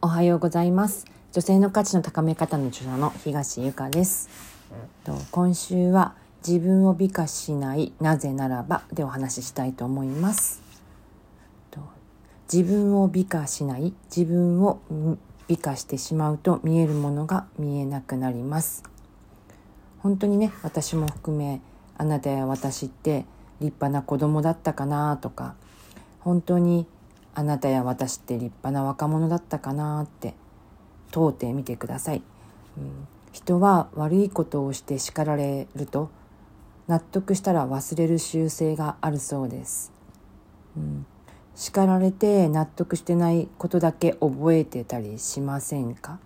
おはようございます。女性の価値の高め方の著者の東由香です。と今週は自分を美化しないなぜならばでお話ししたいと思います。と自分を美化しない自分を美化してしまうと見えるものが見えなくなります。本当にね私も含めあなたや私って立派な子供だったかなとか本当にあなたや私って立派な若者だったかなって問うてみてください、うん、人は悪いことをして叱られると納得したら忘れる習性があるそうです、うん、叱られて納得してないことだけ覚えてたりしませんか？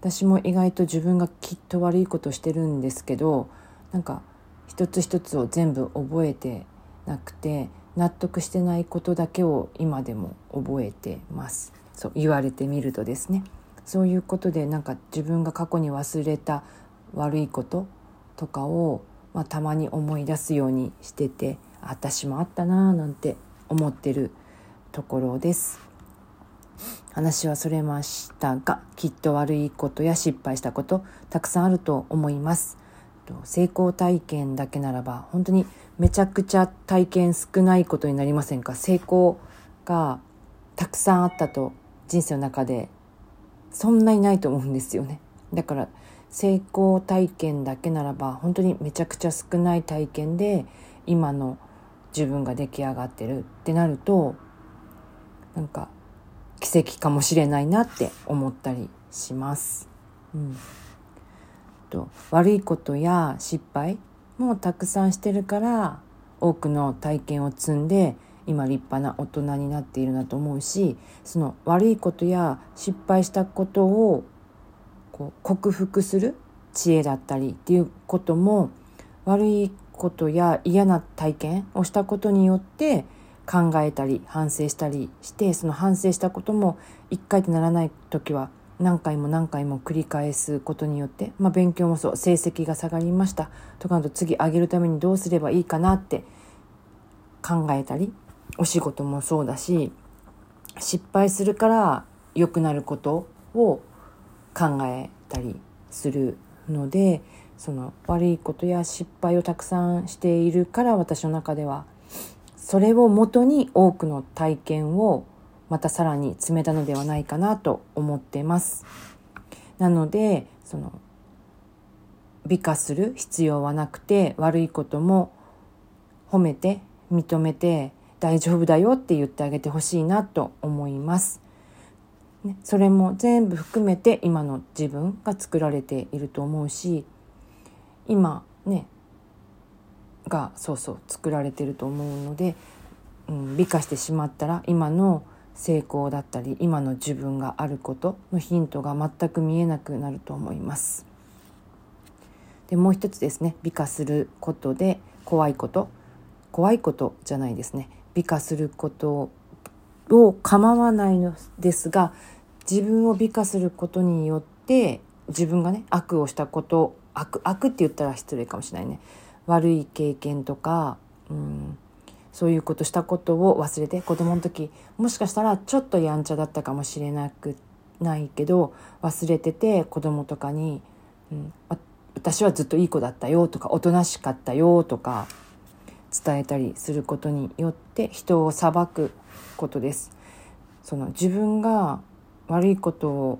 私も意外と自分がきっと悪いことしてるんですけどなんか一つ一つを全部覚えてなくて納得してないことだけを今でも覚えてます。そう言われてみるとですね。そういうことでなんか自分が過去に忘れた悪いこととかを、まあ、たまに思い出すようにしてて私もあったなーなんて思ってるところです。話はそれましたがきっと悪いことや失敗したことたくさんあると思います。成功体験だけならば本当にめちゃくちゃ体験少ないことになりませんか？成功がたくさんあったと人生の中でそんなにないと思うんですよね。だから成功体験だけならば本当にめちゃくちゃ少ない体験で今の自分が出来上がってるってなるとなんか奇跡かもしれないなって思ったりします。うん、と悪いことや失敗もたくさんしてるから多くの体験を積んで今立派な大人になっているなと思うしその悪いことや失敗したことをこう克服する知恵だったりっていうことも悪いことや嫌な体験をしたことによって考えたり反省したりしてその反省したことも一回とならない時は何回も何回も繰り返すことによって、まあ、勉強もそう成績が下がりました。とかと次上げるためにどうすればいいかなって考えたりお仕事もそうだし失敗するから良くなることを考えたりするのでその悪いことや失敗をたくさんしているから私の中ではそれをもとに多くの体験をまたさらに詰めたのではないかなと思ってます。なのでその美化する必要はなくて悪いことも褒めて認めて大丈夫だよって言ってあげてほしいなと思います。ね、それも全部含めて今の自分が作られていると思うし今ねがそうそう作られてると思うので、うん、美化してしまったら今の成功だったり今の自分があることのヒントが全く見えなくなると思います。でもう一つですね。美化することで怖いこと。怖いことじゃないですね。美化することを構わないのですが自分を美化することによって自分がね悪をしたこと悪悪って言ったら失礼かもしれないね。悪い経験とかうんそういうことしたことを忘れて子供の時もしかしたらちょっとやんちゃだったかもしれなくないけど忘れてて子供とかに、うん、私はずっといい子だったよとかおとなしかったよとか伝えたりすることによって人を裁くことです。その自分が悪いことを、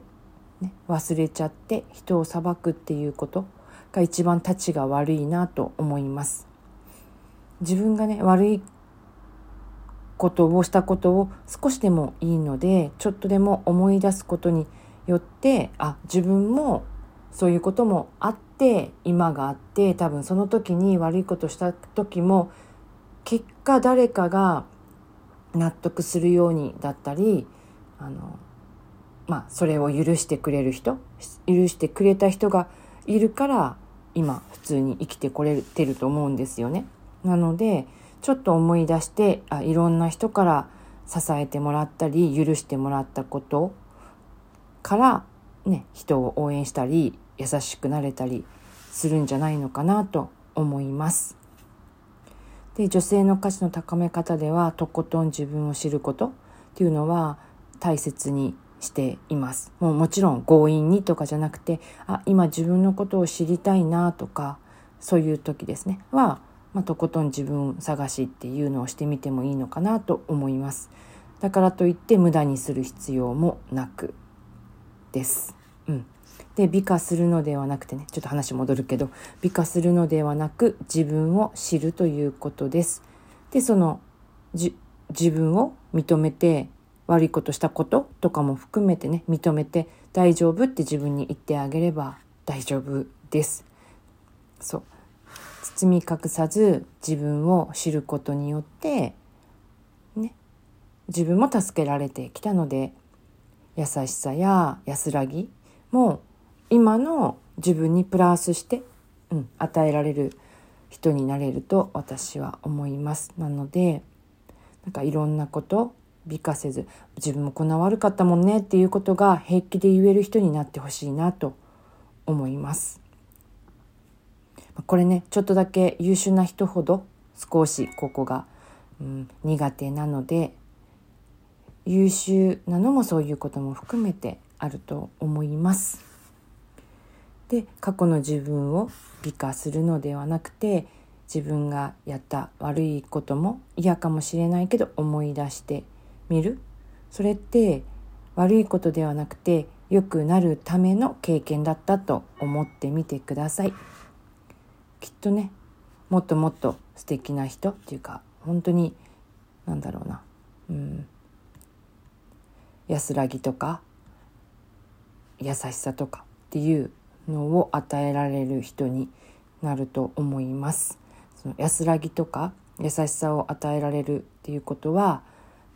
ね、忘れちゃって人を裁くっていうことが一番たちが悪いなと思います。自分がね悪いことをしたことを少しでもいいのでちょっとでも思い出すことによってあ自分もそういうこともあって今があって多分その時に悪いことした時も結果誰かが納得するようにだったりあのまあそれを許してくれる人許してくれた人がいるから今普通に生きてこれてると思うんですよね。なのでちょっと思い出してあいろんな人から支えてもらったり許してもらったことからね人を応援したり優しくなれたりするんじゃないのかなと思います。で女性の価値の高め方ではとことん自分を知ることっていうのは大切にしていますもうもちろん強引にとかじゃなくてあ今自分のことを知りたいなとかそういう時ですねは、まあ、とことん自分探しっていうのをしてみてもいいのかなと思いますだからといって無駄にする必要もなくです。うん、で美化するのではなくてねちょっと話戻るけど美化するのではなく自分を知るということです。でその自分を認めて悪いことしたこととかも含めてね認めて大丈夫って自分に言ってあげれば大丈夫です。そう包み隠さず自分を知ることによってね自分も助けられてきたので優しさや安らぎも今の自分にプラスして、うん、与えられる人になれると私は思います。なのでなんかいろんなこと美化せず自分もこんな悪かったもんねっていうことが平気で言える人になってほしいなと思います。これねちょっとだけ優秀な人ほど少しここが、うん、苦手なので優秀なのもそういうことも含めてあると思います。で過去の自分を美化するのではなくて自分がやった悪いことも嫌かもしれないけど思い出してみるそれって悪いことではなくて良くなるための経験だったと思ってみてくださいきっとねもっともっと素敵な人っていうか本当になんだろうなうん安らぎとか優しさとかっていうのを与えられる人になると思います。その安らぎとか優しさを与えられるっていうことは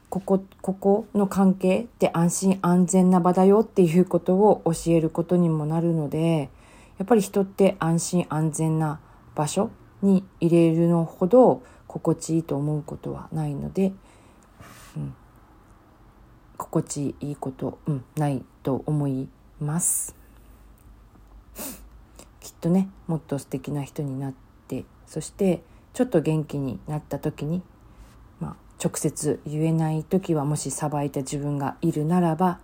ここここの関係って安心安全な場だよっていうことを教えることにもなるのでやっぱり人って安心安全な場場所に入れるのほど心地いいと思うことはないので、うん、心地いいこと、うん、ないと思います。きっとねもっと素敵な人になってそしてちょっと元気になった時に、まあ、直接言えない時はもしさばいた自分がいるならば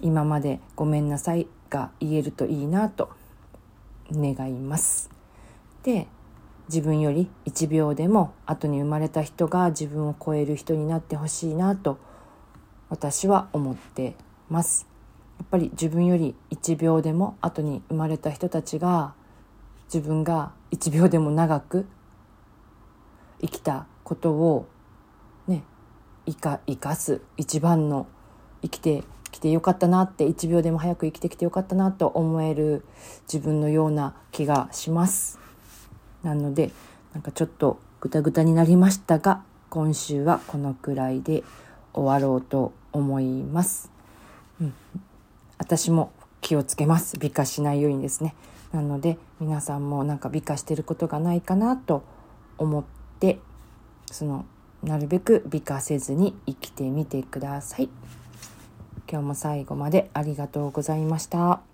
今までごめんなさいが言えるといいなと願います。で自分より1秒でも後に生まれた人が自分を超える人になってほしいなと私は思ってます。やっぱり自分より1秒でも後に生まれた人たちが自分が1秒でも長く生きたことをね生か生かす一番の生きてきてよかったなって1秒でも早く生きてきてよかったなと思える自分のような気がします。なのでなんかちょっとグタグタになりましたが今週はこのくらいで終わろうと思います。うん、私も気をつけます美化しないようにですねなので皆さんもなんか美化してることがないかなと思ってそのなるべく美化せずに生きてみてください今日も最後までありがとうございました。